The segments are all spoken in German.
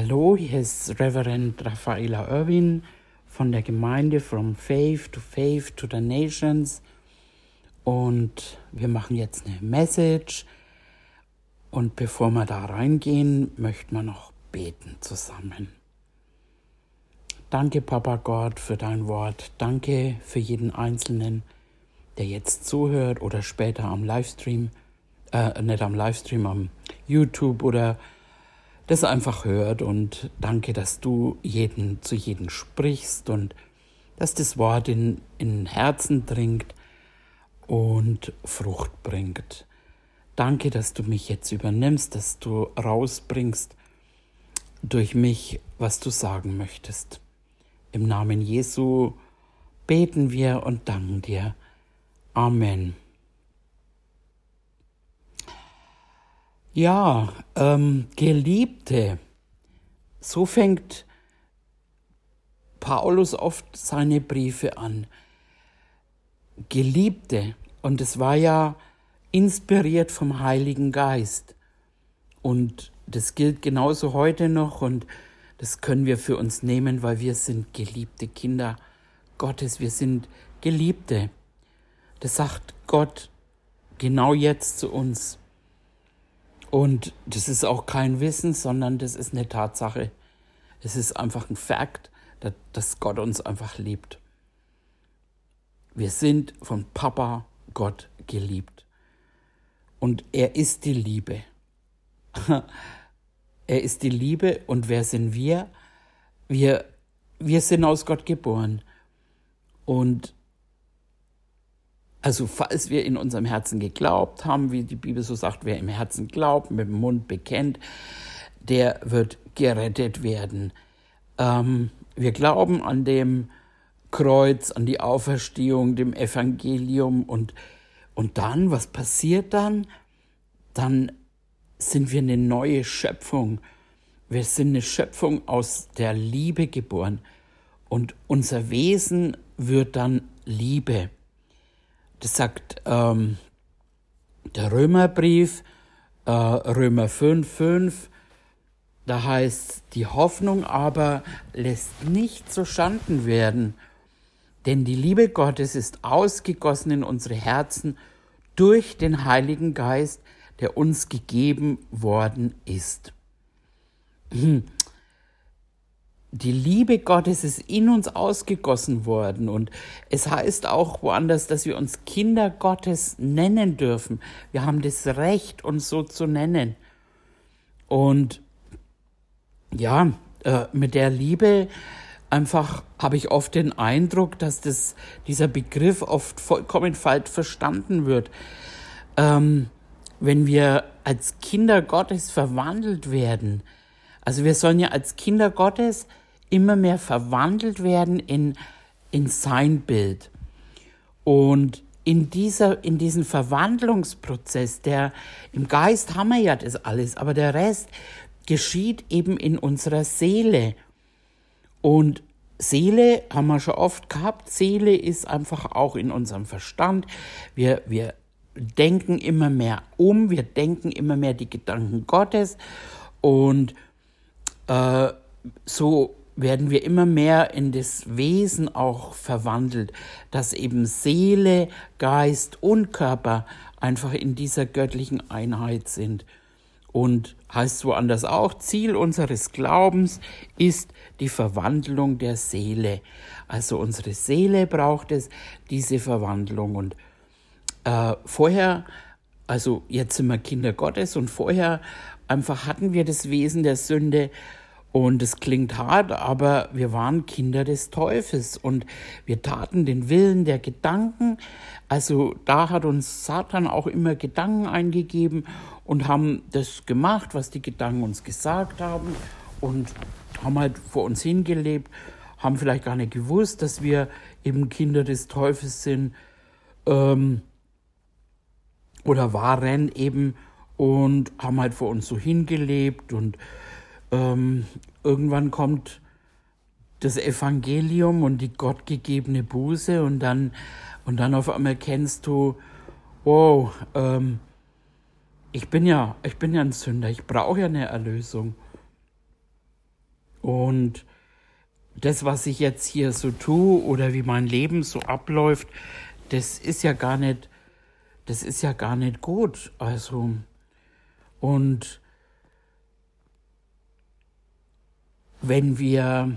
Hallo, hier ist Reverend Raffaela Irwin von der Gemeinde From Faith to Faith to the Nations. Und wir machen jetzt eine Message. Und bevor wir da reingehen, möchten wir noch beten zusammen. Danke, Papa Gott, für dein Wort. Danke für jeden Einzelnen, der jetzt zuhört oder später am Livestream, äh, nicht am Livestream, am YouTube oder das einfach hört und danke, dass du jeden zu jedem sprichst und dass das Wort in, in Herzen dringt und Frucht bringt. Danke, dass du mich jetzt übernimmst, dass du rausbringst durch mich, was du sagen möchtest. Im Namen Jesu beten wir und danken dir. Amen. Ja, ähm, Geliebte, so fängt Paulus oft seine Briefe an. Geliebte, und es war ja inspiriert vom Heiligen Geist. Und das gilt genauso heute noch und das können wir für uns nehmen, weil wir sind geliebte Kinder Gottes, wir sind Geliebte. Das sagt Gott genau jetzt zu uns. Und das ist auch kein Wissen, sondern das ist eine Tatsache. Es ist einfach ein Fakt, dass Gott uns einfach liebt. Wir sind von Papa Gott geliebt. Und er ist die Liebe. er ist die Liebe und wer sind wir? Wir, wir sind aus Gott geboren. Und also falls wir in unserem Herzen geglaubt haben, wie die Bibel so sagt, wer im Herzen glaubt, mit dem Mund bekennt, der wird gerettet werden. Ähm, wir glauben an dem Kreuz, an die Auferstehung, dem Evangelium und, und dann, was passiert dann? Dann sind wir eine neue Schöpfung. Wir sind eine Schöpfung aus der Liebe geboren und unser Wesen wird dann Liebe. Das sagt ähm, der Römerbrief, äh, Römer 5, 5. Da heißt, die Hoffnung aber lässt nicht so schanden werden, denn die Liebe Gottes ist ausgegossen in unsere Herzen durch den Heiligen Geist, der uns gegeben worden ist. Die Liebe Gottes ist in uns ausgegossen worden und es heißt auch woanders, dass wir uns Kinder Gottes nennen dürfen. Wir haben das Recht, uns so zu nennen. Und ja, äh, mit der Liebe einfach habe ich oft den Eindruck, dass das, dieser Begriff oft vollkommen falsch verstanden wird. Ähm, wenn wir als Kinder Gottes verwandelt werden, also wir sollen ja als Kinder Gottes immer mehr verwandelt werden in, in sein Bild. Und in dieser, in diesem Verwandlungsprozess, der im Geist haben wir ja das alles, aber der Rest geschieht eben in unserer Seele. Und Seele haben wir schon oft gehabt. Seele ist einfach auch in unserem Verstand. Wir, wir denken immer mehr um, wir denken immer mehr die Gedanken Gottes und äh, so werden wir immer mehr in das Wesen auch verwandelt, dass eben Seele, Geist und Körper einfach in dieser göttlichen Einheit sind. Und heißt woanders auch, Ziel unseres Glaubens ist die Verwandlung der Seele. Also unsere Seele braucht es, diese Verwandlung. Und äh, vorher, also jetzt sind wir Kinder Gottes und vorher einfach hatten wir das Wesen der Sünde und es klingt hart, aber wir waren Kinder des Teufels. Und wir taten den Willen der Gedanken. Also da hat uns Satan auch immer Gedanken eingegeben und haben das gemacht, was die Gedanken uns gesagt haben. Und haben halt vor uns hingelebt, haben vielleicht gar nicht gewusst, dass wir eben Kinder des Teufels sind. Ähm, oder waren eben und haben halt vor uns so hingelebt und ähm, irgendwann kommt das Evangelium und die gottgegebene Buße und dann, und dann auf einmal kennst du, wow, ähm, ich bin ja, ich bin ja ein Sünder, ich brauche ja eine Erlösung. Und das, was ich jetzt hier so tue oder wie mein Leben so abläuft, das ist ja gar nicht, das ist ja gar nicht gut. Also, und wenn wir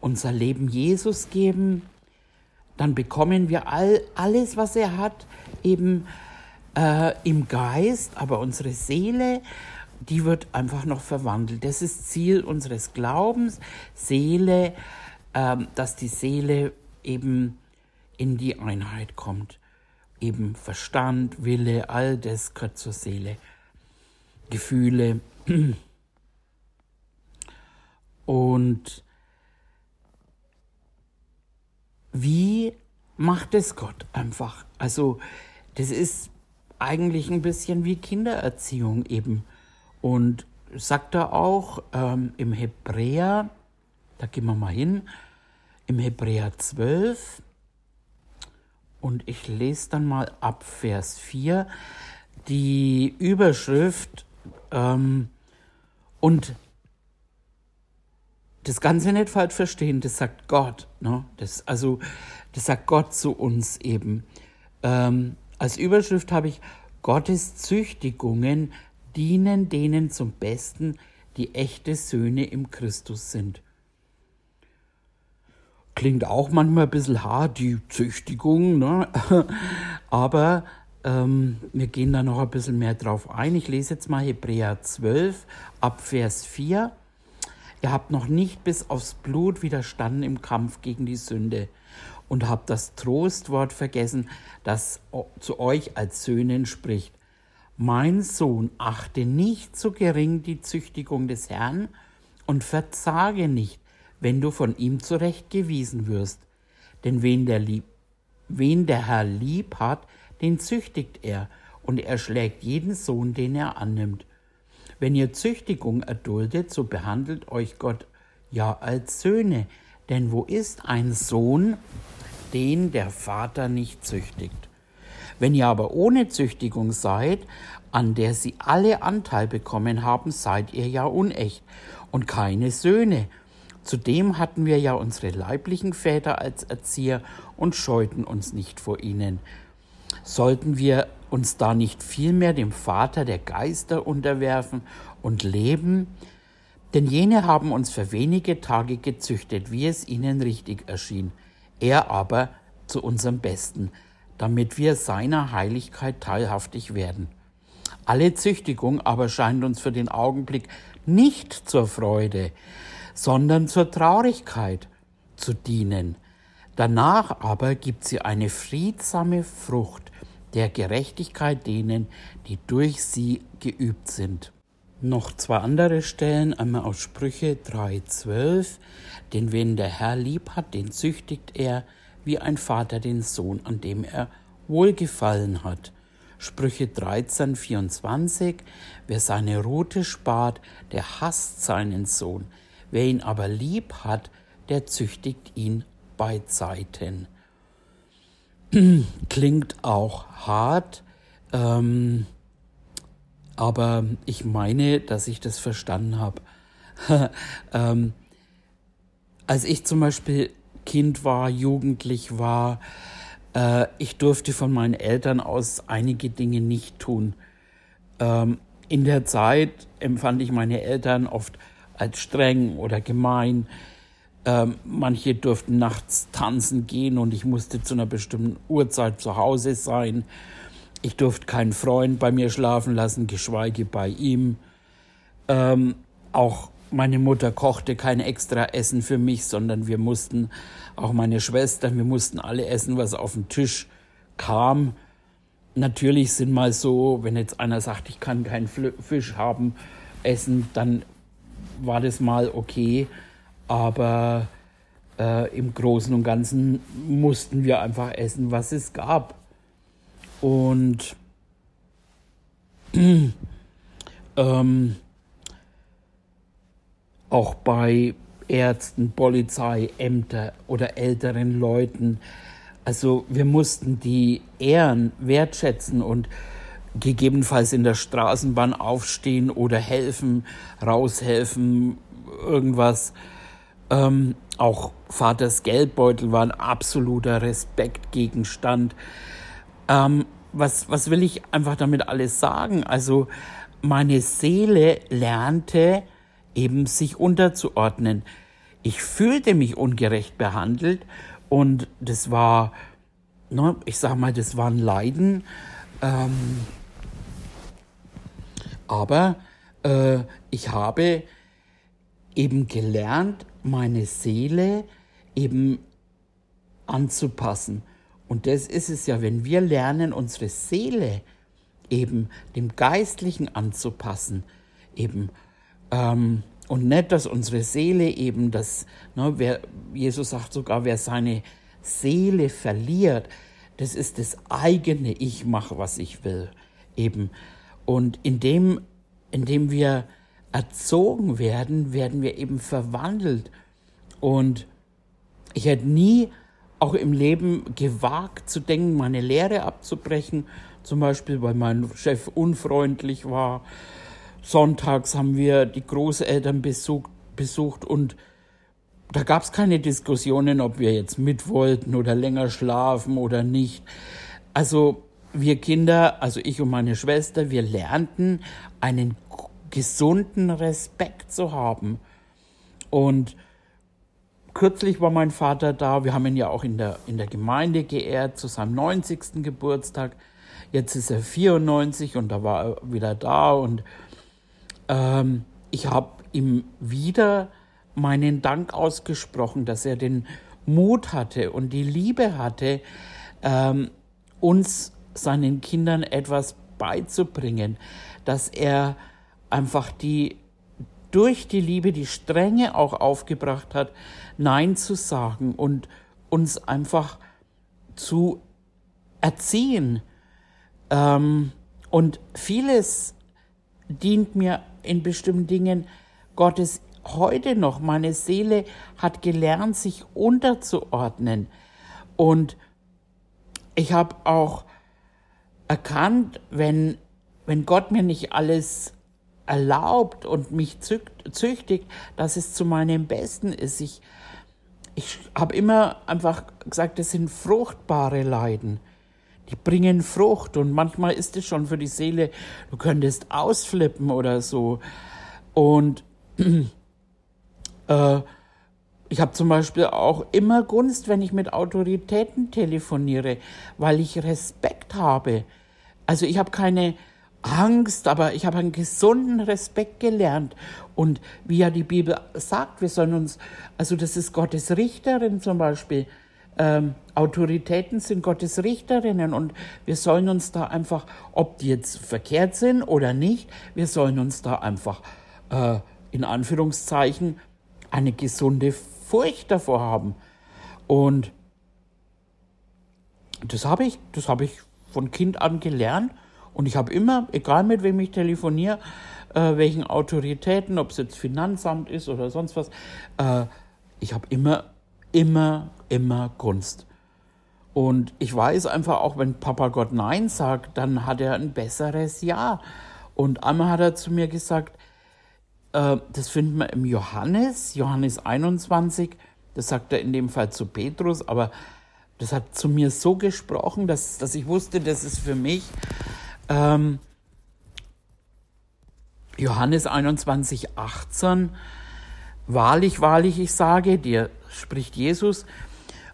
unser Leben Jesus geben, dann bekommen wir all, alles, was er hat, eben äh, im Geist, aber unsere Seele, die wird einfach noch verwandelt. Das ist Ziel unseres Glaubens, Seele, äh, dass die Seele eben in die Einheit kommt. Eben Verstand, Wille, all das gehört zur Seele. Gefühle. Und wie macht es Gott einfach? Also das ist eigentlich ein bisschen wie Kindererziehung eben. Und sagt er auch ähm, im Hebräer, da gehen wir mal hin, im Hebräer 12, und ich lese dann mal ab Vers 4 die Überschrift ähm, und das Ganze nicht falsch verstehen, das sagt Gott. Ne? Das, also, das sagt Gott zu uns eben. Ähm, als Überschrift habe ich Gottes Züchtigungen dienen denen zum Besten, die echte Söhne im Christus sind. Klingt auch manchmal ein bisschen hart, die Züchtigung, ne? aber ähm, wir gehen da noch ein bisschen mehr drauf ein. Ich lese jetzt mal Hebräer 12 ab Vers 4. Ihr habt noch nicht bis aufs Blut widerstanden im Kampf gegen die Sünde und habt das Trostwort vergessen, das zu euch als Söhnen spricht. Mein Sohn, achte nicht so gering die Züchtigung des Herrn und verzage nicht, wenn du von ihm zurechtgewiesen wirst. Denn wen der, lieb, wen der Herr lieb hat, den züchtigt er, und er schlägt jeden Sohn, den er annimmt. Wenn ihr Züchtigung erduldet, so behandelt euch Gott ja als Söhne. Denn wo ist ein Sohn, den der Vater nicht züchtigt? Wenn ihr aber ohne Züchtigung seid, an der sie alle Anteil bekommen haben, seid ihr ja unecht und keine Söhne. Zudem hatten wir ja unsere leiblichen Väter als Erzieher und scheuten uns nicht vor ihnen. Sollten wir uns da nicht vielmehr dem Vater der Geister unterwerfen und leben? Denn jene haben uns für wenige Tage gezüchtet, wie es ihnen richtig erschien, er aber zu unserem Besten, damit wir seiner Heiligkeit teilhaftig werden. Alle Züchtigung aber scheint uns für den Augenblick nicht zur Freude, sondern zur Traurigkeit zu dienen. Danach aber gibt sie eine friedsame Frucht der Gerechtigkeit denen, die durch sie geübt sind. Noch zwei andere Stellen, einmal aus Sprüche 3,12. Denn wen der Herr lieb hat, den züchtigt er, wie ein Vater den Sohn, an dem er wohlgefallen hat. Sprüche 13,24. Wer seine Rute spart, der hasst seinen Sohn. Wer ihn aber lieb hat, der züchtigt ihn bei Zeiten. Klingt auch hart, ähm, aber ich meine, dass ich das verstanden habe. ähm, als ich zum Beispiel Kind war, jugendlich war, äh, ich durfte von meinen Eltern aus einige Dinge nicht tun. Ähm, in der Zeit empfand ich meine Eltern oft als streng oder gemein. Ähm, manche durften nachts tanzen gehen und ich musste zu einer bestimmten Uhrzeit zu Hause sein. Ich durfte keinen Freund bei mir schlafen lassen, geschweige bei ihm. Ähm, auch meine Mutter kochte kein extra Essen für mich, sondern wir mussten, auch meine Schwester, wir mussten alle essen, was auf den Tisch kam. Natürlich sind mal so, wenn jetzt einer sagt, ich kann keinen Fisch haben, essen, dann war das mal okay, aber äh, im Großen und Ganzen mussten wir einfach essen, was es gab. Und ähm, auch bei Ärzten, Polizei, Ämter oder älteren Leuten. Also wir mussten die ehren, wertschätzen und gegebenenfalls in der Straßenbahn aufstehen oder helfen, raushelfen, irgendwas. Ähm, auch Vaters Geldbeutel war ein absoluter Respektgegenstand. Ähm, was, was will ich einfach damit alles sagen? Also meine Seele lernte eben sich unterzuordnen. Ich fühlte mich ungerecht behandelt und das war, ne, ich sag mal, das war ein Leiden. Ähm, aber äh, ich habe eben gelernt, meine Seele eben anzupassen. Und das ist es ja, wenn wir lernen, unsere Seele eben dem Geistlichen anzupassen, eben ähm, und nicht, dass unsere Seele eben das, ne, wer, Jesus sagt sogar, wer seine Seele verliert, das ist das eigene Ich mache, was ich will, eben. Und indem, indem wir erzogen werden, werden wir eben verwandelt. Und ich hätte nie auch im Leben gewagt zu denken, meine Lehre abzubrechen, zum Beispiel weil mein Chef unfreundlich war. Sonntags haben wir die Großeltern besucht, besucht und da gab es keine Diskussionen, ob wir jetzt mit wollten oder länger schlafen oder nicht. Also wir Kinder, also ich und meine Schwester, wir lernten einen gesunden Respekt zu haben. Und kürzlich war mein Vater da. Wir haben ihn ja auch in der, in der Gemeinde geehrt zu seinem 90. Geburtstag. Jetzt ist er 94 und da war er wieder da. Und ähm, ich habe ihm wieder meinen Dank ausgesprochen, dass er den Mut hatte und die Liebe hatte, ähm, uns seinen Kindern etwas beizubringen, dass er einfach die durch die Liebe die Strenge auch aufgebracht hat, Nein zu sagen und uns einfach zu erziehen. Ähm, und vieles dient mir in bestimmten Dingen Gottes heute noch. Meine Seele hat gelernt, sich unterzuordnen. Und ich habe auch erkannt, wenn, wenn Gott mir nicht alles erlaubt und mich züchtigt, dass es zu meinem Besten ist. Ich, ich habe immer einfach gesagt, das sind fruchtbare Leiden. Die bringen Frucht und manchmal ist es schon für die Seele, du könntest ausflippen oder so. Und äh, ich habe zum Beispiel auch immer Gunst, wenn ich mit Autoritäten telefoniere, weil ich Respekt habe. Also ich habe keine Angst, aber ich habe einen gesunden Respekt gelernt. Und wie ja die Bibel sagt, wir sollen uns, also das ist Gottes Richterin zum Beispiel, ähm, Autoritäten sind Gottes Richterinnen und wir sollen uns da einfach, ob die jetzt verkehrt sind oder nicht, wir sollen uns da einfach äh, in Anführungszeichen eine gesunde Furcht davor haben. Und das habe ich, das habe ich von Kind an gelernt und ich habe immer, egal mit wem ich telefoniere, äh, welchen Autoritäten, ob es jetzt Finanzamt ist oder sonst was, äh, ich habe immer, immer, immer Gunst. Und ich weiß einfach auch, wenn Papa Gott Nein sagt, dann hat er ein besseres Ja. Und einmal hat er zu mir gesagt, äh, das finden wir im Johannes, Johannes 21, das sagt er in dem Fall zu Petrus, aber das hat zu mir so gesprochen, dass, dass ich wusste, das ist für mich. Ähm, Johannes 21, 18. Wahrlich, wahrlich, ich sage dir, spricht Jesus,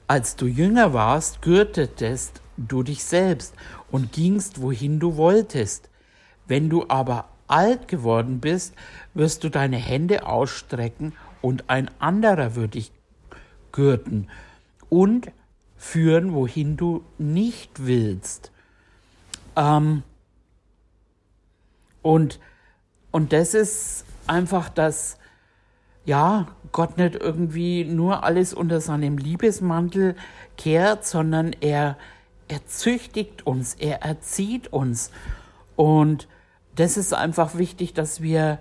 als du jünger warst, gürtetest du dich selbst und gingst, wohin du wolltest. Wenn du aber alt geworden bist, wirst du deine Hände ausstrecken und ein anderer wird dich gürten und führen, wohin du nicht willst. Ähm, und, und das ist einfach das, ja, Gott nicht irgendwie nur alles unter seinem Liebesmantel kehrt, sondern er, er züchtigt uns, er erzieht uns. Und das ist einfach wichtig, dass wir,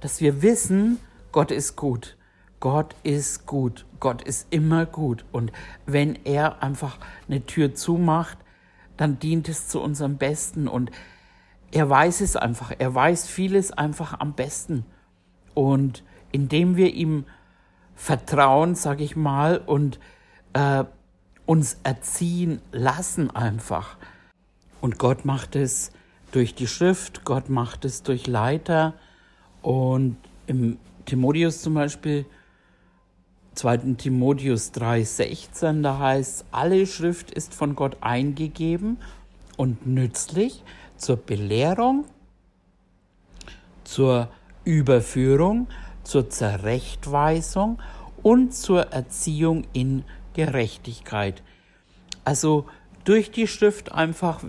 dass wir wissen, Gott ist gut. Gott ist gut. Gott ist immer gut. Und wenn er einfach eine Tür zumacht, dann dient es zu unserem Besten. Und er weiß es einfach. Er weiß vieles einfach am besten. Und indem wir ihm vertrauen, sage ich mal, und äh, uns erziehen lassen einfach. Und Gott macht es durch die Schrift, Gott macht es durch Leiter. Und im Timotheus zum Beispiel, 2. Timotheus 3,16, da heißt, alle Schrift ist von Gott eingegeben und nützlich zur Belehrung, zur Überführung, zur Zurechtweisung und zur Erziehung in Gerechtigkeit. Also durch die Schrift einfach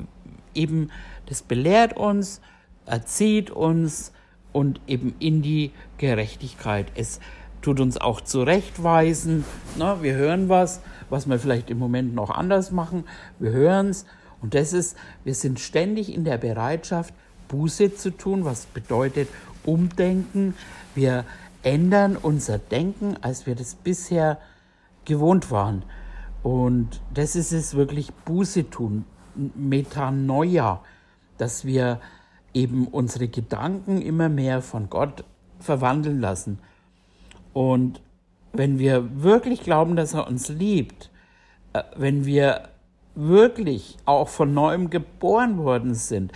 eben, das belehrt uns, erzieht uns und eben in die Gerechtigkeit. Es tut uns auch zurechtweisen. Na, wir hören was, was wir vielleicht im Moment noch anders machen. Wir hören es. Und das ist, wir sind ständig in der Bereitschaft, Buße zu tun, was bedeutet umdenken. Wir ändern unser Denken, als wir das bisher gewohnt waren. Und das ist es wirklich Buße tun, Metanoia, dass wir eben unsere Gedanken immer mehr von Gott verwandeln lassen. Und wenn wir wirklich glauben, dass er uns liebt, äh, wenn wir wirklich auch von neuem geboren worden sind,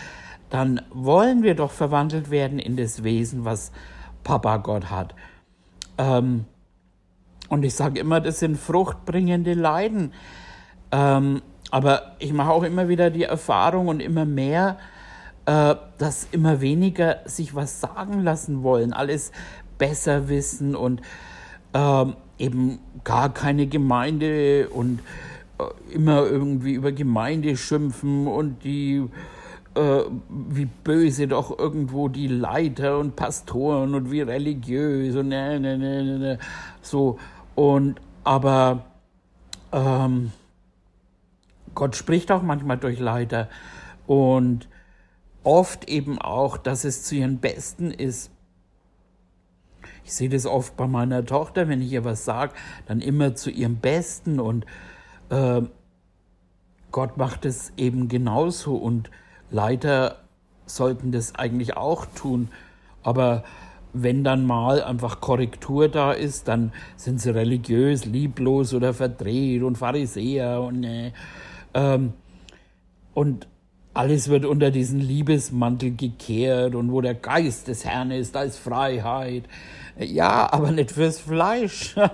dann wollen wir doch verwandelt werden in das Wesen, was Papa Gott hat. Ähm, und ich sage immer, das sind fruchtbringende Leiden. Ähm, aber ich mache auch immer wieder die Erfahrung und immer mehr, äh, dass immer weniger sich was sagen lassen wollen, alles besser wissen und äh, eben gar keine Gemeinde und immer irgendwie über Gemeinde schimpfen und die äh, wie böse doch irgendwo die Leiter und Pastoren und wie religiös und ne, ne, ne, ne, ne so und aber ähm, Gott spricht auch manchmal durch Leiter und oft eben auch, dass es zu ihren Besten ist. Ich sehe das oft bei meiner Tochter, wenn ich ihr was sage, dann immer zu ihrem Besten und äh, Gott macht es eben genauso und Leiter sollten das eigentlich auch tun. Aber wenn dann mal einfach Korrektur da ist, dann sind sie religiös, lieblos oder verdreht und Pharisäer und äh, ähm, und alles wird unter diesen Liebesmantel gekehrt und wo der Geist des Herrn ist, da ist Freiheit. Ja, aber nicht fürs Fleisch.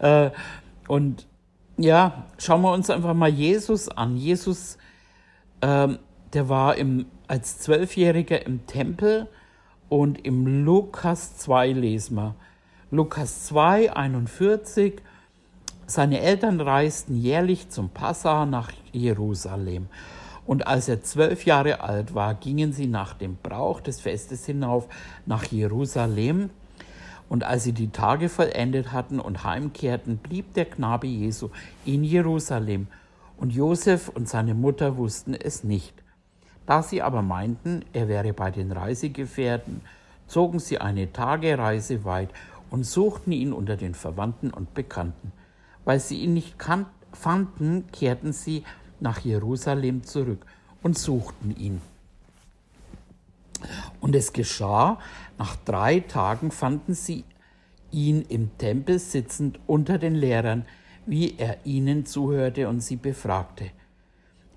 Äh, und ja, schauen wir uns einfach mal Jesus an. Jesus, ähm, der war im, als Zwölfjähriger im Tempel und im Lukas 2 lesen wir. Lukas 2, 41. Seine Eltern reisten jährlich zum Passa nach Jerusalem. Und als er zwölf Jahre alt war, gingen sie nach dem Brauch des Festes hinauf nach Jerusalem. Und als sie die Tage vollendet hatten und heimkehrten, blieb der Knabe Jesu in Jerusalem. Und Josef und seine Mutter wussten es nicht. Da sie aber meinten, er wäre bei den Reisegefährten, zogen sie eine Tagereise weit und suchten ihn unter den Verwandten und Bekannten. Weil sie ihn nicht fanden, kehrten sie nach Jerusalem zurück und suchten ihn. Und es geschah, nach drei Tagen fanden sie ihn im Tempel sitzend unter den Lehrern, wie er ihnen zuhörte und sie befragte.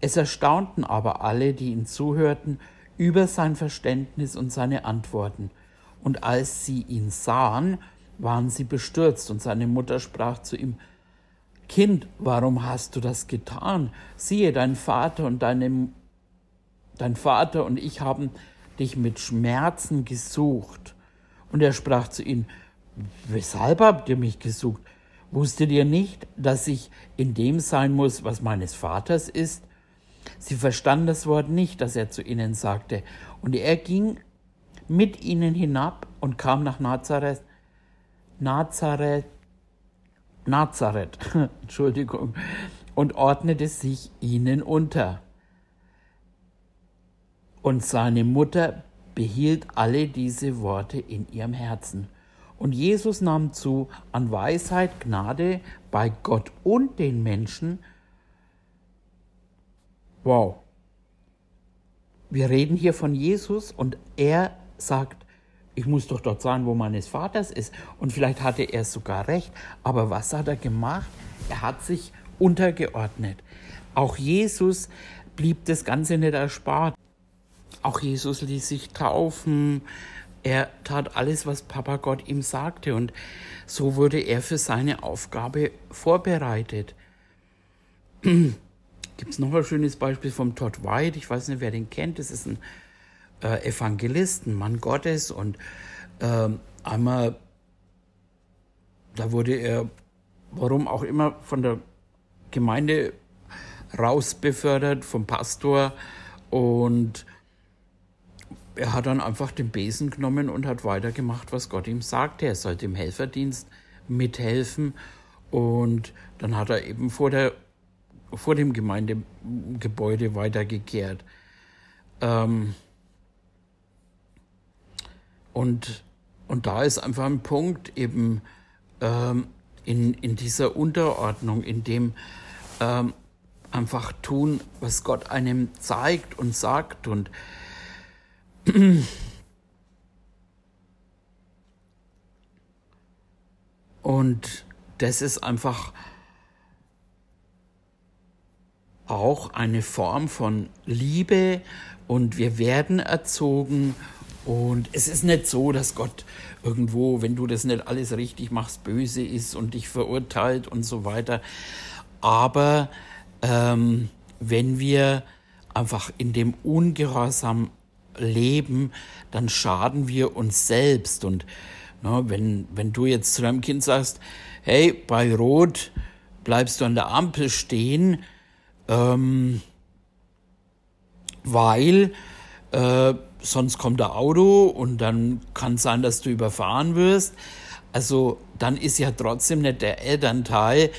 Es erstaunten aber alle, die ihn zuhörten, über sein Verständnis und seine Antworten. Und als sie ihn sahen, waren sie bestürzt, und seine Mutter sprach zu ihm, Kind, warum hast du das getan? Siehe, dein Vater und deine, dein Vater und ich haben dich mit Schmerzen gesucht. Und er sprach zu ihnen, weshalb habt ihr mich gesucht? Wusstet ihr nicht, dass ich in dem sein muss, was meines Vaters ist? Sie verstanden das Wort nicht, das er zu ihnen sagte. Und er ging mit ihnen hinab und kam nach Nazareth. Nazareth, Nazareth, Entschuldigung, und ordnete sich ihnen unter. Und seine Mutter behielt alle diese Worte in ihrem Herzen. Und Jesus nahm zu an Weisheit, Gnade bei Gott und den Menschen, Wow. Wir reden hier von Jesus und er sagt, ich muss doch dort sein, wo meines Vaters ist. Und vielleicht hatte er sogar recht. Aber was hat er gemacht? Er hat sich untergeordnet. Auch Jesus blieb das Ganze nicht erspart. Auch Jesus ließ sich taufen. Er tat alles, was Papa Gott ihm sagte. Und so wurde er für seine Aufgabe vorbereitet. Gibt es noch ein schönes Beispiel vom Todd White? Ich weiß nicht, wer den kennt. Das ist ein äh, Evangelist, ein Mann Gottes. Und äh, einmal, da wurde er, warum auch immer, von der Gemeinde rausbefördert, vom Pastor. Und er hat dann einfach den Besen genommen und hat weitergemacht, was Gott ihm sagte. Er sollte im Helferdienst mithelfen. Und dann hat er eben vor, der, vor dem Gemeindegebäude weitergekehrt. Ähm und, und da ist einfach ein Punkt eben ähm, in, in dieser Unterordnung, in dem ähm, einfach tun, was Gott einem zeigt und sagt und und das ist einfach auch eine Form von Liebe und wir werden erzogen und es ist nicht so, dass Gott irgendwo, wenn du das nicht alles richtig machst, böse ist und dich verurteilt und so weiter. Aber ähm, wenn wir einfach in dem Ungehorsam leben, dann schaden wir uns selbst. Und ne, wenn, wenn du jetzt zu deinem Kind sagst, hey, bei Rot bleibst du an der Ampel stehen, ähm, weil äh, sonst kommt der Auto und dann kann es sein, dass du überfahren wirst. Also dann ist ja trotzdem nicht der Elternteil,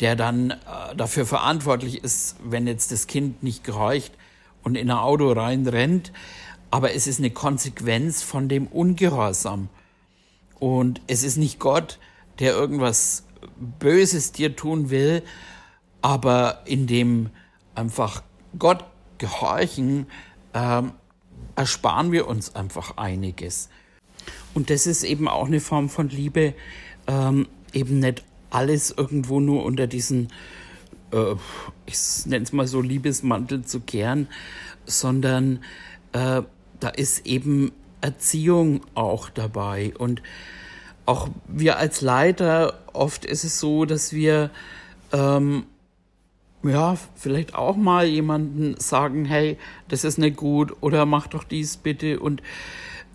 der dann äh, dafür verantwortlich ist, wenn jetzt das Kind nicht gehorcht und in ein Auto reinrennt aber es ist eine Konsequenz von dem Ungehorsam. Und es ist nicht Gott, der irgendwas Böses dir tun will, aber in dem einfach Gott gehorchen, ähm, ersparen wir uns einfach einiges. Und das ist eben auch eine Form von Liebe, ähm, eben nicht alles irgendwo nur unter diesen, äh, ich nenne es mal so, Liebesmantel zu kehren, sondern äh, da ist eben Erziehung auch dabei. Und auch wir als Leiter, oft ist es so, dass wir ähm, ja, vielleicht auch mal jemanden sagen, hey, das ist nicht gut oder mach doch dies bitte. Und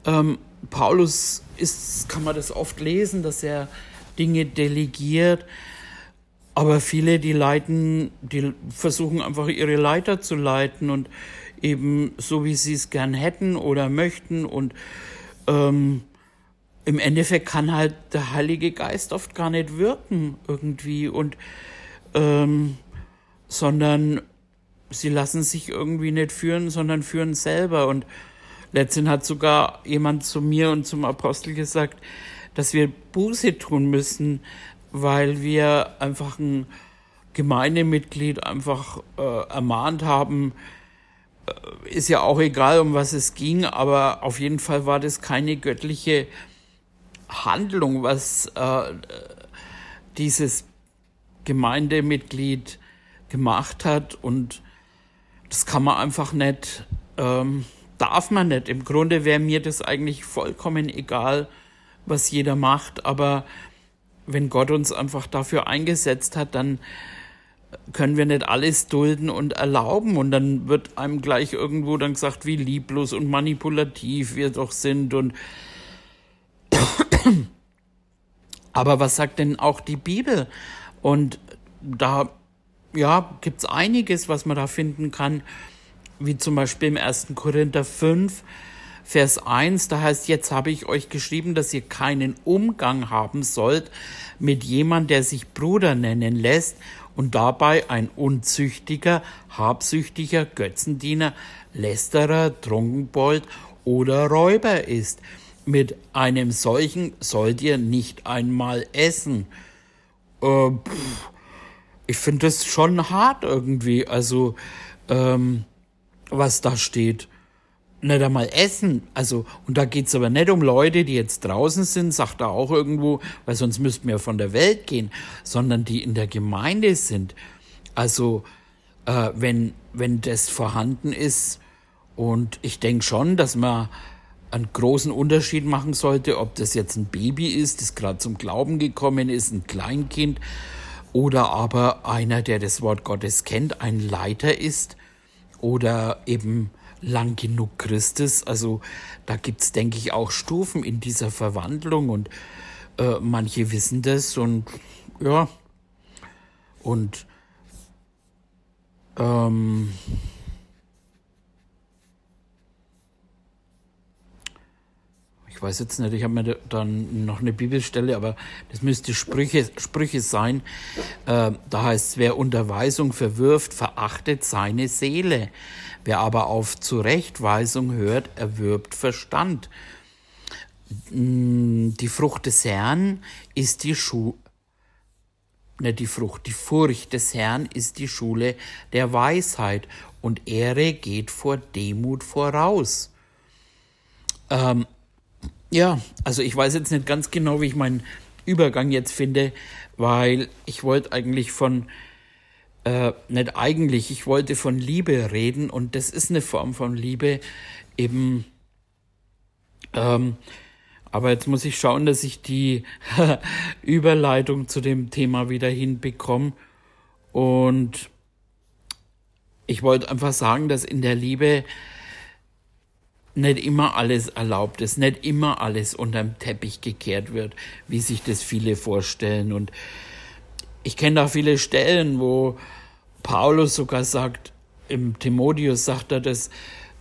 ähm, Paulus ist, kann man das oft lesen, dass er Dinge delegiert. Aber viele, die leiten, die versuchen einfach ihre Leiter zu leiten und eben so, wie sie es gern hätten oder möchten. Und ähm, im Endeffekt kann halt der Heilige Geist oft gar nicht wirken irgendwie und ähm, sondern sie lassen sich irgendwie nicht führen, sondern führen selber. Und letztens hat sogar jemand zu mir und zum Apostel gesagt, dass wir Buße tun müssen, weil wir einfach ein Gemeindemitglied einfach äh, ermahnt haben, ist ja auch egal, um was es ging, aber auf jeden Fall war das keine göttliche Handlung, was äh, dieses Gemeindemitglied gemacht hat und das kann man einfach nicht, ähm, darf man nicht. Im Grunde wäre mir das eigentlich vollkommen egal, was jeder macht, aber wenn Gott uns einfach dafür eingesetzt hat, dann können wir nicht alles dulden und erlauben. Und dann wird einem gleich irgendwo dann gesagt, wie lieblos und manipulativ wir doch sind. Und aber was sagt denn auch die Bibel? Und da ja, gibt's einiges, was man da finden kann, wie zum Beispiel im 1. Korinther 5, Vers 1, da heißt, jetzt habe ich euch geschrieben, dass ihr keinen Umgang haben sollt mit jemand, der sich Bruder nennen lässt und dabei ein unzüchtiger, habsüchtiger Götzendiener, Lästerer, Trunkenbold oder Räuber ist. Mit einem solchen sollt ihr nicht einmal essen. Äh, ich finde das schon hart irgendwie, also ähm, was da steht. Nicht einmal essen. Also, und da geht's aber nicht um Leute, die jetzt draußen sind, sagt er auch irgendwo, weil sonst müssten wir von der Welt gehen, sondern die in der Gemeinde sind. Also, äh, wenn, wenn das vorhanden ist, und ich denke schon, dass man einen großen Unterschied machen sollte, ob das jetzt ein Baby ist, das gerade zum Glauben gekommen ist, ein Kleinkind, oder aber einer, der das Wort Gottes kennt, ein Leiter ist, oder eben lang genug Christus. Also da gibt's denke ich, auch Stufen in dieser Verwandlung und äh, manche wissen das und ja. Und ähm, ich weiß jetzt nicht, ich habe mir dann noch eine Bibelstelle, aber das müsste Sprüche, Sprüche sein. Äh, da heißt es, wer Unterweisung verwirft, verachtet seine Seele. Wer aber auf Zurechtweisung hört, erwirbt Verstand. Mm, die Frucht des Herrn ist die Schu nicht die Frucht, die Furcht des Herrn ist die Schule der Weisheit und Ehre geht vor Demut voraus. Ähm, ja, also ich weiß jetzt nicht ganz genau, wie ich meinen Übergang jetzt finde, weil ich wollte eigentlich von äh, nicht eigentlich, ich wollte von Liebe reden und das ist eine Form von Liebe eben. Ähm, aber jetzt muss ich schauen, dass ich die Überleitung zu dem Thema wieder hinbekomme. Und ich wollte einfach sagen, dass in der Liebe nicht immer alles erlaubt ist, nicht immer alles unterm Teppich gekehrt wird, wie sich das viele vorstellen. Und ich kenne da viele Stellen, wo Paulus sogar sagt, im Timotheus sagt er das,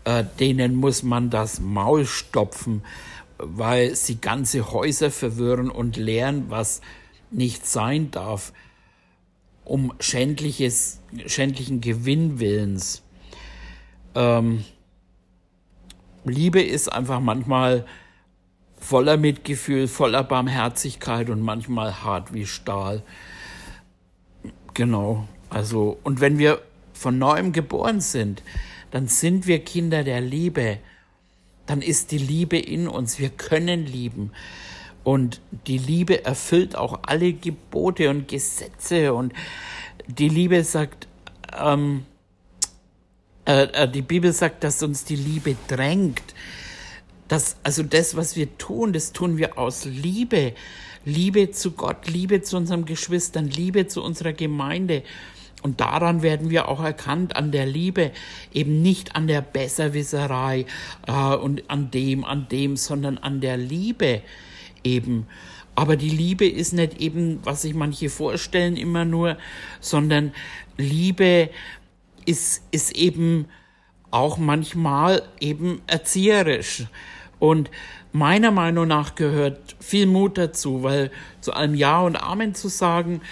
äh, denen muss man das Maul stopfen, weil sie ganze Häuser verwirren und lehren, was nicht sein darf, um schändliches, schändlichen Gewinnwillens. Ähm, Liebe ist einfach manchmal voller Mitgefühl, voller Barmherzigkeit und manchmal hart wie Stahl. Genau. Also, und wenn wir von neuem geboren sind, dann sind wir Kinder der Liebe. Dann ist die Liebe in uns. Wir können lieben. Und die Liebe erfüllt auch alle Gebote und Gesetze. Und die Liebe sagt, ähm, äh, äh, die Bibel sagt, dass uns die Liebe drängt. Das, also das, was wir tun, das tun wir aus Liebe. Liebe zu Gott, Liebe zu unseren Geschwistern, Liebe zu unserer Gemeinde. Und daran werden wir auch erkannt, an der Liebe, eben nicht an der Besserwisserei äh, und an dem, an dem, sondern an der Liebe eben. Aber die Liebe ist nicht eben, was sich manche vorstellen immer nur, sondern Liebe ist, ist eben auch manchmal eben erzieherisch. Und meiner Meinung nach gehört viel Mut dazu, weil zu allem Ja und Amen zu sagen,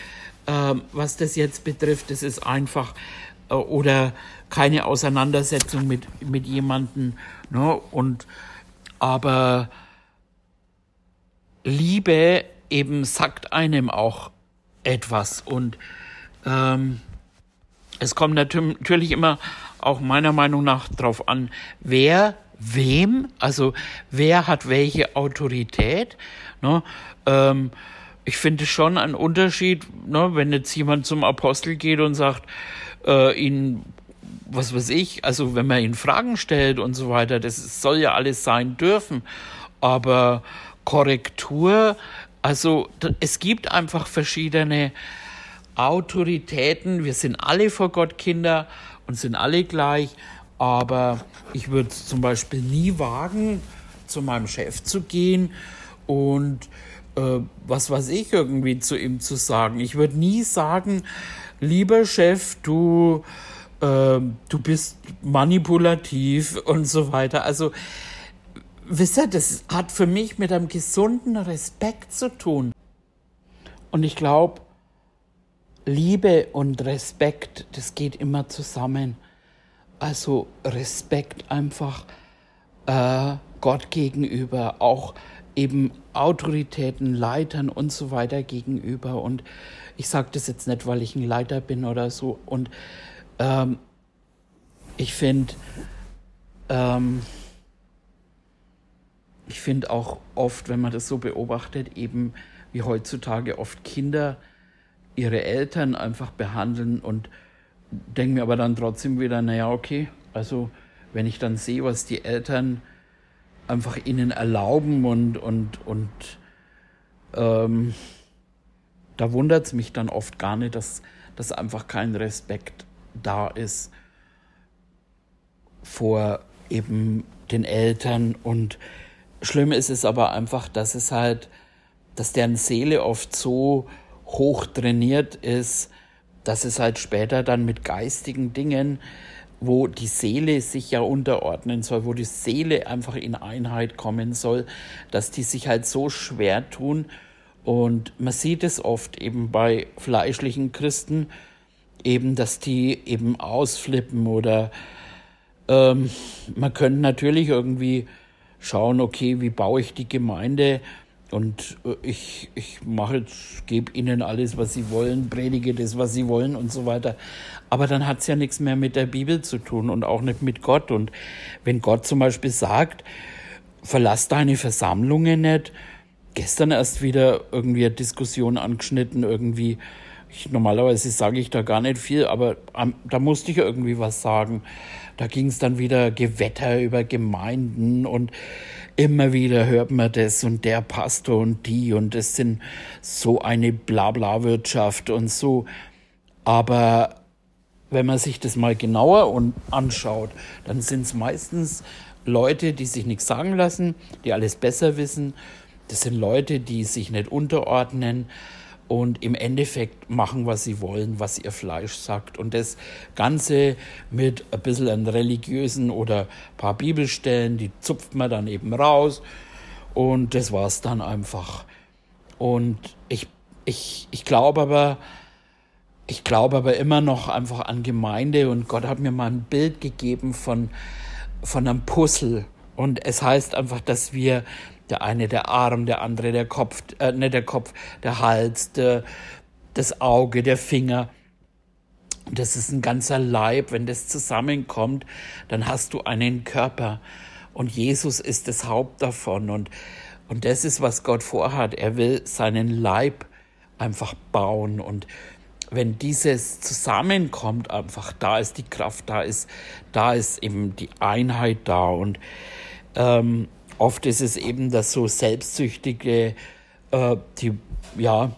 äh, was das jetzt betrifft, das ist einfach äh, oder keine Auseinandersetzung mit, mit jemandem. Ne? Und aber Liebe eben sagt einem auch etwas und ähm, es kommt natürlich immer auch meiner Meinung nach darauf an, wer wem, also wer hat welche Autorität. Ne? Ähm, ich finde schon einen Unterschied, ne, wenn jetzt jemand zum Apostel geht und sagt, äh, ihn, was weiß ich, also wenn man ihn Fragen stellt und so weiter, das soll ja alles sein dürfen, aber Korrektur, also es gibt einfach verschiedene Autoritäten. Wir sind alle vor Gott Kinder und sind alle gleich. Aber ich würde zum Beispiel nie wagen, zu meinem Chef zu gehen und äh, was weiß ich irgendwie zu ihm zu sagen. Ich würde nie sagen, lieber Chef, du, äh, du bist manipulativ und so weiter. Also, wisst ihr, das hat für mich mit einem gesunden Respekt zu tun. Und ich glaube, Liebe und Respekt, das geht immer zusammen. Also Respekt einfach äh, Gott gegenüber, auch eben Autoritäten, Leitern und so weiter gegenüber. Und ich sage das jetzt nicht, weil ich ein Leiter bin oder so. Und ähm, ich finde, ähm, ich finde auch oft, wenn man das so beobachtet, eben wie heutzutage oft Kinder ihre Eltern einfach behandeln und denke mir aber dann trotzdem wieder, naja, okay, also wenn ich dann sehe, was die Eltern einfach ihnen erlauben und, und, und ähm, da wundert es mich dann oft gar nicht, dass, dass einfach kein Respekt da ist vor eben den Eltern. Und schlimm ist es aber einfach, dass es halt, dass deren Seele oft so hoch trainiert ist, dass es halt später dann mit geistigen Dingen, wo die Seele sich ja unterordnen soll, wo die Seele einfach in Einheit kommen soll, dass die sich halt so schwer tun. Und man sieht es oft eben bei fleischlichen Christen, eben, dass die eben ausflippen oder ähm, man könnte natürlich irgendwie schauen, okay, wie baue ich die Gemeinde und äh, ich, ich mache jetzt, gebe ihnen alles, was sie wollen, predige das, was sie wollen und so weiter. Aber dann hat es ja nichts mehr mit der Bibel zu tun und auch nicht mit Gott. Und wenn Gott zum Beispiel sagt, verlass deine Versammlungen nicht, gestern erst wieder irgendwie eine Diskussion angeschnitten, irgendwie, ich, normalerweise sage ich da gar nicht viel, aber um, da musste ich irgendwie was sagen. Da ging es dann wieder Gewetter über Gemeinden und immer wieder hört man das und der Pastor und die und es sind so eine Blabla-Wirtschaft und so. Aber wenn man sich das mal genauer anschaut, dann sind es meistens Leute, die sich nichts sagen lassen, die alles besser wissen. Das sind Leute, die sich nicht unterordnen, und im Endeffekt machen, was sie wollen, was ihr Fleisch sagt. Und das Ganze mit ein bisschen an religiösen oder paar Bibelstellen, die zupft man dann eben raus und das war's dann einfach. Und ich, ich, ich glaube aber, ich glaube aber immer noch einfach an Gemeinde und Gott hat mir mal ein Bild gegeben von, von einem Puzzle. Und es heißt einfach, dass wir der eine der Arm, der andere der Kopf, äh, nicht der Kopf, der Hals, der, das Auge, der Finger. Das ist ein ganzer Leib. Wenn das zusammenkommt, dann hast du einen Körper. Und Jesus ist das Haupt davon. Und, und das ist, was Gott vorhat. Er will seinen Leib einfach bauen. Und wenn dieses zusammenkommt, einfach, da ist die Kraft, da ist, da ist eben die Einheit da. Und ähm, Oft ist es eben das so selbstsüchtige, äh, die, ja,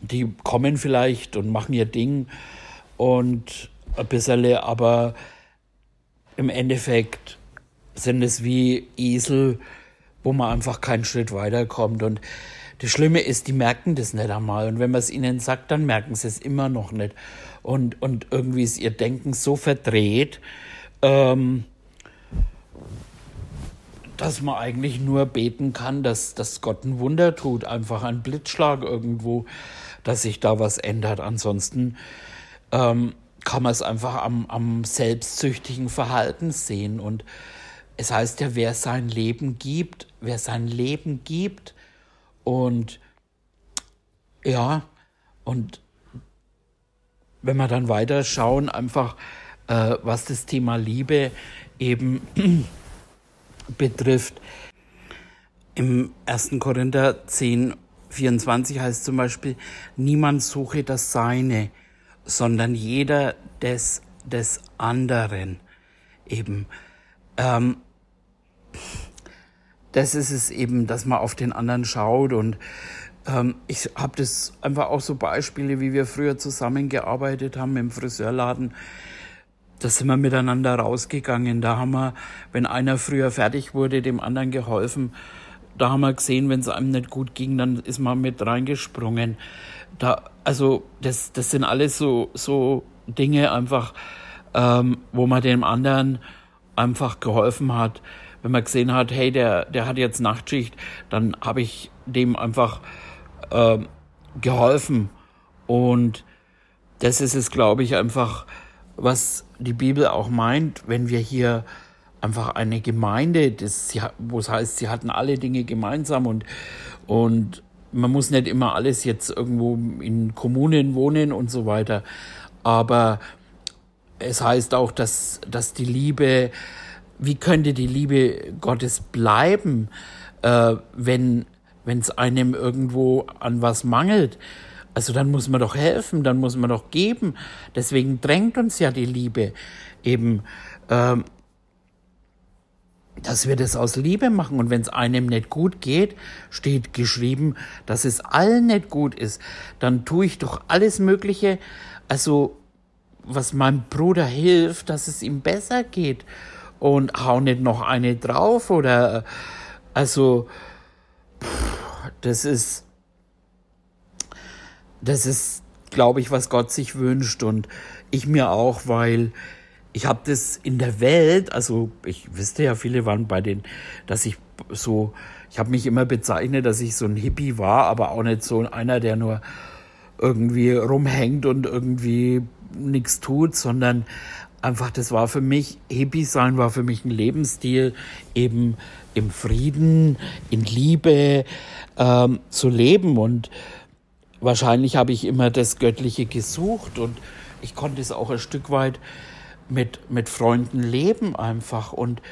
die kommen vielleicht und machen ihr Ding und ein bisschen, aber im Endeffekt sind es wie Esel, wo man einfach keinen Schritt weiterkommt. Und das Schlimme ist, die merken das nicht einmal. Und wenn man es ihnen sagt, dann merken sie es immer noch nicht. Und, und irgendwie ist ihr Denken so verdreht, ähm, dass man eigentlich nur beten kann, dass, dass Gott ein Wunder tut, einfach ein Blitzschlag irgendwo, dass sich da was ändert. Ansonsten ähm, kann man es einfach am, am selbstsüchtigen Verhalten sehen. Und es heißt ja, wer sein Leben gibt, wer sein Leben gibt und ja, und wenn wir dann weiter schauen, einfach äh, was das Thema Liebe eben betrifft. Im 1. Korinther 10, 24 heißt zum Beispiel, niemand suche das Seine, sondern jeder des, des anderen. Eben. Ähm, das ist es eben, dass man auf den anderen schaut und ähm, ich habe das einfach auch so Beispiele, wie wir früher zusammengearbeitet haben im Friseurladen da sind wir miteinander rausgegangen. Da haben wir, wenn einer früher fertig wurde, dem anderen geholfen. Da haben wir gesehen, wenn es einem nicht gut ging, dann ist man mit reingesprungen. Da, also das, das sind alles so, so Dinge einfach, ähm, wo man dem anderen einfach geholfen hat. Wenn man gesehen hat, hey, der, der hat jetzt Nachtschicht, dann habe ich dem einfach äh, geholfen. Und das ist es, glaube ich, einfach, was die Bibel auch meint, wenn wir hier einfach eine Gemeinde, das, wo es heißt, sie hatten alle Dinge gemeinsam und, und man muss nicht immer alles jetzt irgendwo in Kommunen wohnen und so weiter. Aber es heißt auch, dass, dass die Liebe wie könnte die Liebe Gottes bleiben, äh, wenn es einem irgendwo an was mangelt? Also dann muss man doch helfen, dann muss man doch geben. Deswegen drängt uns ja die Liebe eben, äh, dass wir das aus Liebe machen. Und wenn es einem nicht gut geht, steht geschrieben, dass es allen nicht gut ist, dann tue ich doch alles Mögliche, also was meinem Bruder hilft, dass es ihm besser geht und hau nicht noch eine drauf oder also das ist das ist glaube ich was Gott sich wünscht und ich mir auch weil ich habe das in der Welt also ich wüsste ja viele waren bei den dass ich so ich habe mich immer bezeichnet dass ich so ein Hippie war aber auch nicht so einer der nur irgendwie rumhängt und irgendwie nichts tut sondern einfach, das war für mich, Hippie sein war für mich ein Lebensstil, eben im Frieden, in Liebe ähm, zu leben. Und wahrscheinlich habe ich immer das Göttliche gesucht und ich konnte es auch ein Stück weit mit, mit Freunden leben einfach. Und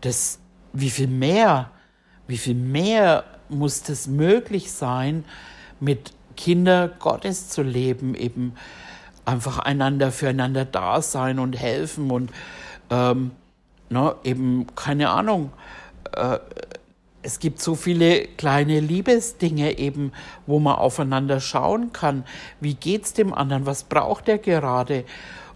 das, wie viel mehr, wie viel mehr muss das möglich sein, mit Kinder Gottes zu leben, eben einfach einander füreinander da sein und helfen und ähm, ne, eben keine Ahnung. Äh, es gibt so viele kleine Liebesdinge eben, wo man aufeinander schauen kann. Wie geht's dem anderen? Was braucht er gerade?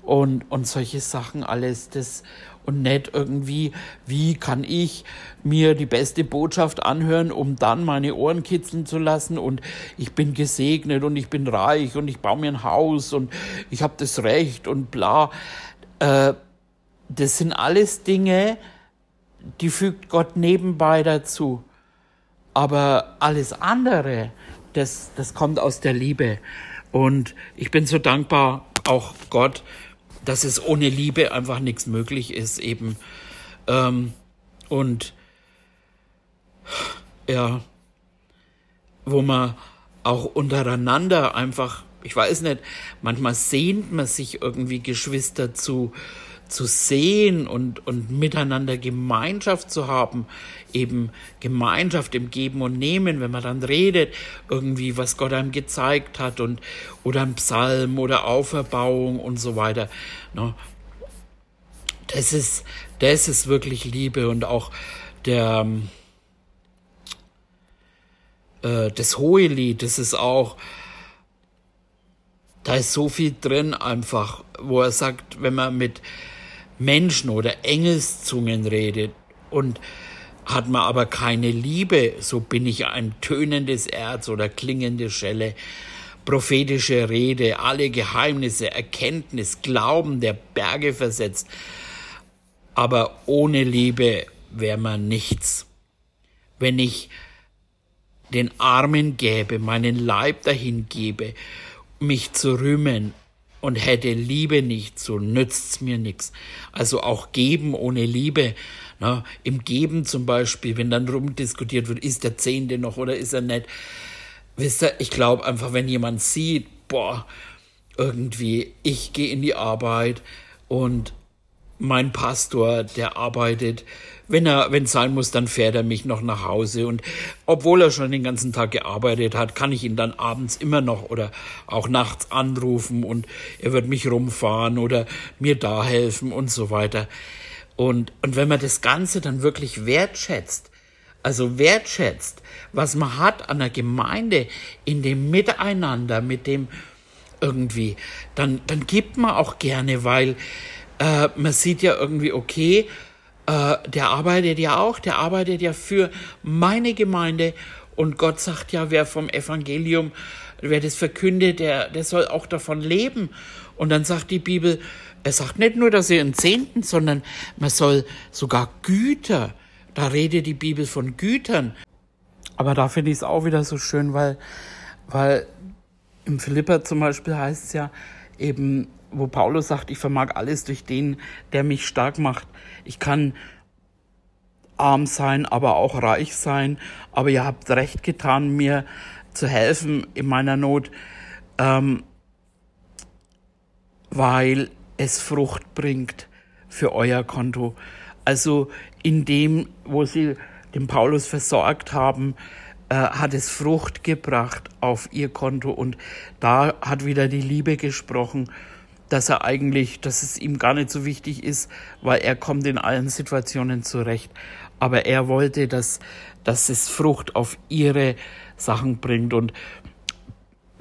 Und, und solche Sachen alles. Das, und nicht irgendwie, wie kann ich mir die beste Botschaft anhören, um dann meine Ohren kitzeln zu lassen und ich bin gesegnet und ich bin reich und ich baue mir ein Haus und ich habe das Recht und bla. Äh, das sind alles Dinge, die fügt Gott nebenbei dazu. Aber alles andere, das, das kommt aus der Liebe. Und ich bin so dankbar, auch Gott, dass es ohne Liebe einfach nichts möglich ist eben. Ähm, und ja, wo man auch untereinander einfach, ich weiß nicht, manchmal sehnt man sich irgendwie Geschwister zu, zu sehen und, und miteinander Gemeinschaft zu haben, eben Gemeinschaft im Geben und Nehmen, wenn man dann redet, irgendwie, was Gott einem gezeigt hat und, oder ein Psalm oder Auferbauung und so weiter. Ne? Das ist, das ist wirklich Liebe und auch der, äh, das Hohelied, das ist auch, da ist so viel drin einfach, wo er sagt, wenn man mit Menschen oder Engelszungen redet und hat man aber keine Liebe, so bin ich ein tönendes Erz oder klingende Schelle, prophetische Rede, alle Geheimnisse, Erkenntnis, Glauben der Berge versetzt. Aber ohne Liebe wäre man nichts. Wenn ich den Armen gäbe, meinen Leib dahin gebe, mich zu rühmen und hätte Liebe nicht, so nützt's mir nichts. Also auch geben ohne Liebe. Na, Im Geben zum Beispiel, wenn dann rumdiskutiert wird, ist der Zehnte noch oder ist er nicht. Wisst ihr, ich glaube einfach, wenn jemand sieht, boah, irgendwie, ich gehe in die Arbeit und mein Pastor, der arbeitet wenn er, wenn sein muss, dann fährt er mich noch nach Hause. Und obwohl er schon den ganzen Tag gearbeitet hat, kann ich ihn dann abends immer noch oder auch nachts anrufen und er wird mich rumfahren oder mir da helfen und so weiter. Und, und wenn man das Ganze dann wirklich wertschätzt, also wertschätzt, was man hat an der Gemeinde, in dem Miteinander, mit dem irgendwie, dann, dann gibt man auch gerne, weil äh, man sieht ja irgendwie, okay, äh, der arbeitet ja auch, der arbeitet ja für meine Gemeinde und Gott sagt ja, wer vom Evangelium, wer das verkündet, der, der soll auch davon leben. Und dann sagt die Bibel, er sagt nicht nur, dass er einen Zehnten, sondern man soll sogar Güter, da redet die Bibel von Gütern. Aber da finde ich es auch wieder so schön, weil, weil im Philippa zum Beispiel heißt es ja eben, wo Paulus sagt, ich vermag alles durch den, der mich stark macht. Ich kann arm sein, aber auch reich sein. Aber ihr habt recht getan, mir zu helfen in meiner Not, ähm, weil es Frucht bringt für euer Konto. Also in dem, wo sie den Paulus versorgt haben, äh, hat es Frucht gebracht auf ihr Konto und da hat wieder die Liebe gesprochen, dass er eigentlich, dass es ihm gar nicht so wichtig ist, weil er kommt in allen Situationen zurecht. Aber er wollte, dass, dass es Frucht auf ihre Sachen bringt und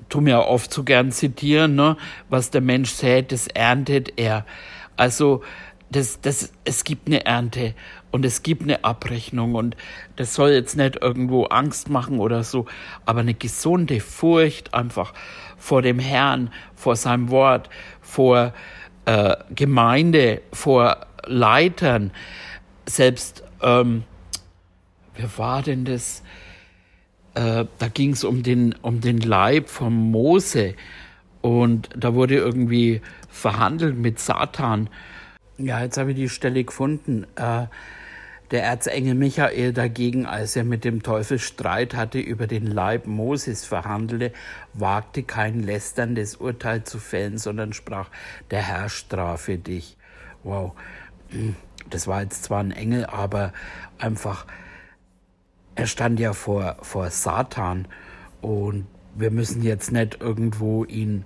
tu mir oft so gern zitieren, ne? was der Mensch sät, das erntet er. Also das, das, es gibt eine Ernte und es gibt eine Abrechnung und das soll jetzt nicht irgendwo Angst machen oder so, aber eine gesunde Furcht einfach vor dem Herrn, vor seinem Wort, vor äh, Gemeinde, vor Leitern, selbst, ähm, wer war denn das? Äh, da ging es um den, um den Leib von Mose und da wurde irgendwie verhandelt mit Satan. Ja, jetzt habe ich die Stelle gefunden. Äh, der Erzengel Michael dagegen, als er mit dem Teufel Streit hatte über den Leib Moses verhandelte, wagte kein lästerndes Urteil zu fällen, sondern sprach, der Herr strafe dich. Wow, das war jetzt zwar ein Engel, aber einfach, er stand ja vor, vor Satan und wir müssen jetzt nicht irgendwo ihn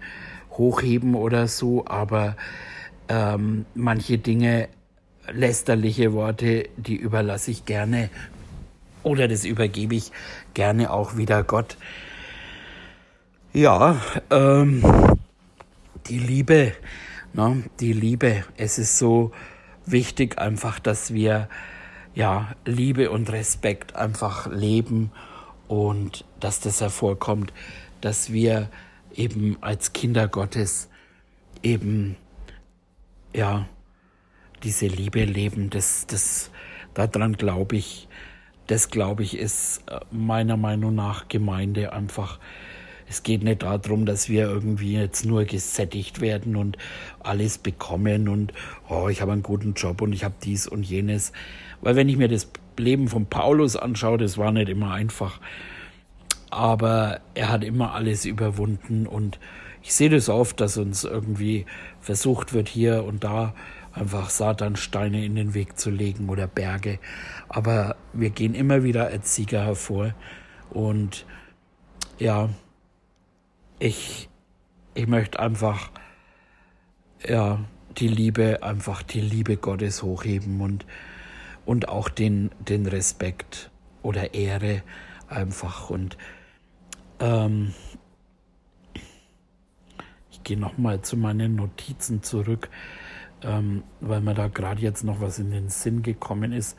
hochheben oder so, aber ähm, manche Dinge, lästerliche Worte, die überlasse ich gerne oder das übergebe ich gerne auch wieder Gott. Ja, ähm, die Liebe, ne, die Liebe. Es ist so wichtig einfach, dass wir ja Liebe und Respekt einfach leben und dass das hervorkommt, dass wir eben als Kinder Gottes eben ja, diese Liebe leben, das, das, daran glaube ich, das glaube ich ist äh, meiner Meinung nach Gemeinde einfach. Es geht nicht darum, dass wir irgendwie jetzt nur gesättigt werden und alles bekommen und oh, ich habe einen guten Job und ich habe dies und jenes. Weil wenn ich mir das Leben von Paulus anschaue, das war nicht immer einfach. Aber er hat immer alles überwunden und ich sehe das oft, dass uns irgendwie versucht wird, hier und da einfach Satansteine in den Weg zu legen oder Berge. Aber wir gehen immer wieder als Sieger hervor. Und ja, ich, ich möchte einfach, ja, die Liebe, einfach die Liebe Gottes hochheben und, und auch den, den Respekt oder Ehre einfach und ähm, ich gehe nochmal zu meinen Notizen zurück, ähm, weil mir da gerade jetzt noch was in den Sinn gekommen ist.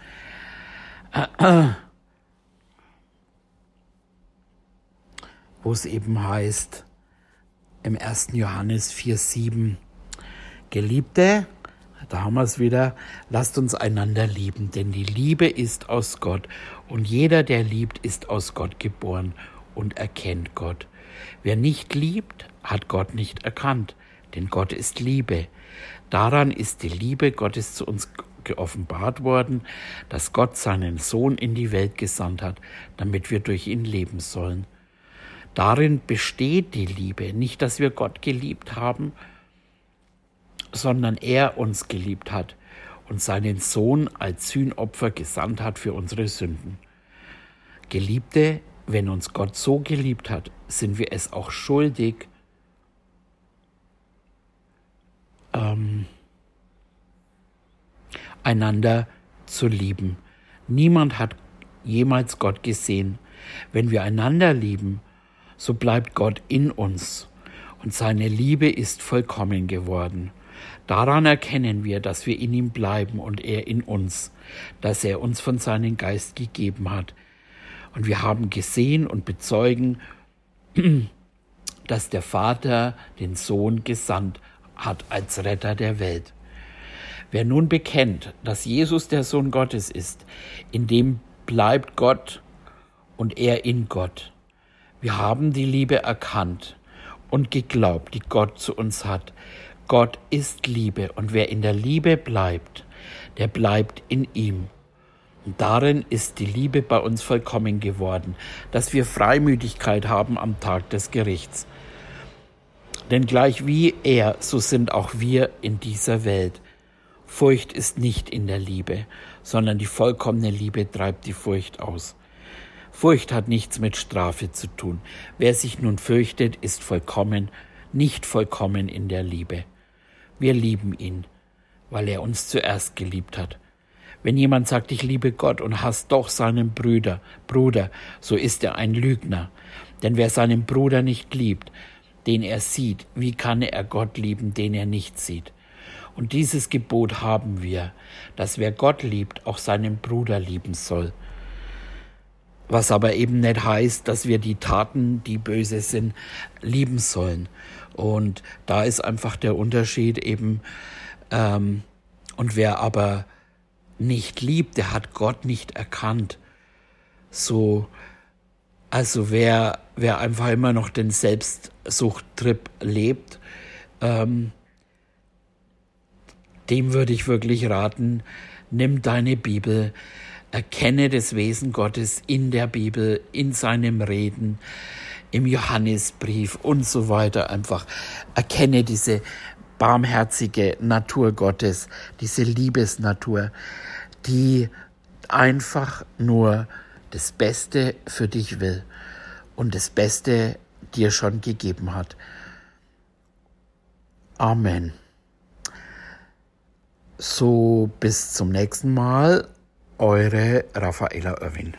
Wo es eben heißt, im 1. Johannes 4,7, Geliebte, da haben wir es wieder, lasst uns einander lieben, denn die Liebe ist aus Gott und jeder, der liebt, ist aus Gott geboren und erkennt Gott. Wer nicht liebt, hat Gott nicht erkannt, denn Gott ist Liebe. Daran ist die Liebe Gottes zu uns geoffenbart worden, dass Gott seinen Sohn in die Welt gesandt hat, damit wir durch ihn leben sollen. Darin besteht die Liebe, nicht dass wir Gott geliebt haben, sondern er uns geliebt hat und seinen Sohn als Sühnopfer gesandt hat für unsere Sünden. Geliebte, wenn uns Gott so geliebt hat, sind wir es auch schuldig, ähm, einander zu lieben. Niemand hat jemals Gott gesehen. Wenn wir einander lieben, so bleibt Gott in uns und seine Liebe ist vollkommen geworden. Daran erkennen wir, dass wir in ihm bleiben und er in uns, dass er uns von seinem Geist gegeben hat. Und wir haben gesehen und bezeugen, dass der Vater den Sohn gesandt hat als Retter der Welt. Wer nun bekennt, dass Jesus der Sohn Gottes ist, in dem bleibt Gott und er in Gott. Wir haben die Liebe erkannt und geglaubt, die Gott zu uns hat. Gott ist Liebe und wer in der Liebe bleibt, der bleibt in ihm. Und darin ist die Liebe bei uns vollkommen geworden, dass wir Freimütigkeit haben am Tag des Gerichts. Denn gleich wie er, so sind auch wir in dieser Welt. Furcht ist nicht in der Liebe, sondern die vollkommene Liebe treibt die Furcht aus. Furcht hat nichts mit Strafe zu tun. Wer sich nun fürchtet, ist vollkommen, nicht vollkommen in der Liebe. Wir lieben ihn, weil er uns zuerst geliebt hat. Wenn jemand sagt, ich liebe Gott und hasst doch seinen Bruder, Bruder, so ist er ein Lügner. Denn wer seinen Bruder nicht liebt, den er sieht, wie kann er Gott lieben, den er nicht sieht? Und dieses Gebot haben wir, dass wer Gott liebt, auch seinen Bruder lieben soll. Was aber eben nicht heißt, dass wir die Taten, die böse sind, lieben sollen. Und da ist einfach der Unterschied eben, ähm, und wer aber nicht liebt, der hat Gott nicht erkannt. So, also wer, wer einfach immer noch den Selbstsuchttrip lebt, ähm, dem würde ich wirklich raten, nimm deine Bibel, erkenne das Wesen Gottes in der Bibel, in seinem Reden, im Johannesbrief und so weiter. Einfach erkenne diese barmherzige Natur Gottes, diese Liebesnatur, die einfach nur das Beste für dich will und das Beste dir schon gegeben hat. Amen. So bis zum nächsten Mal, eure Raffaella Irwin.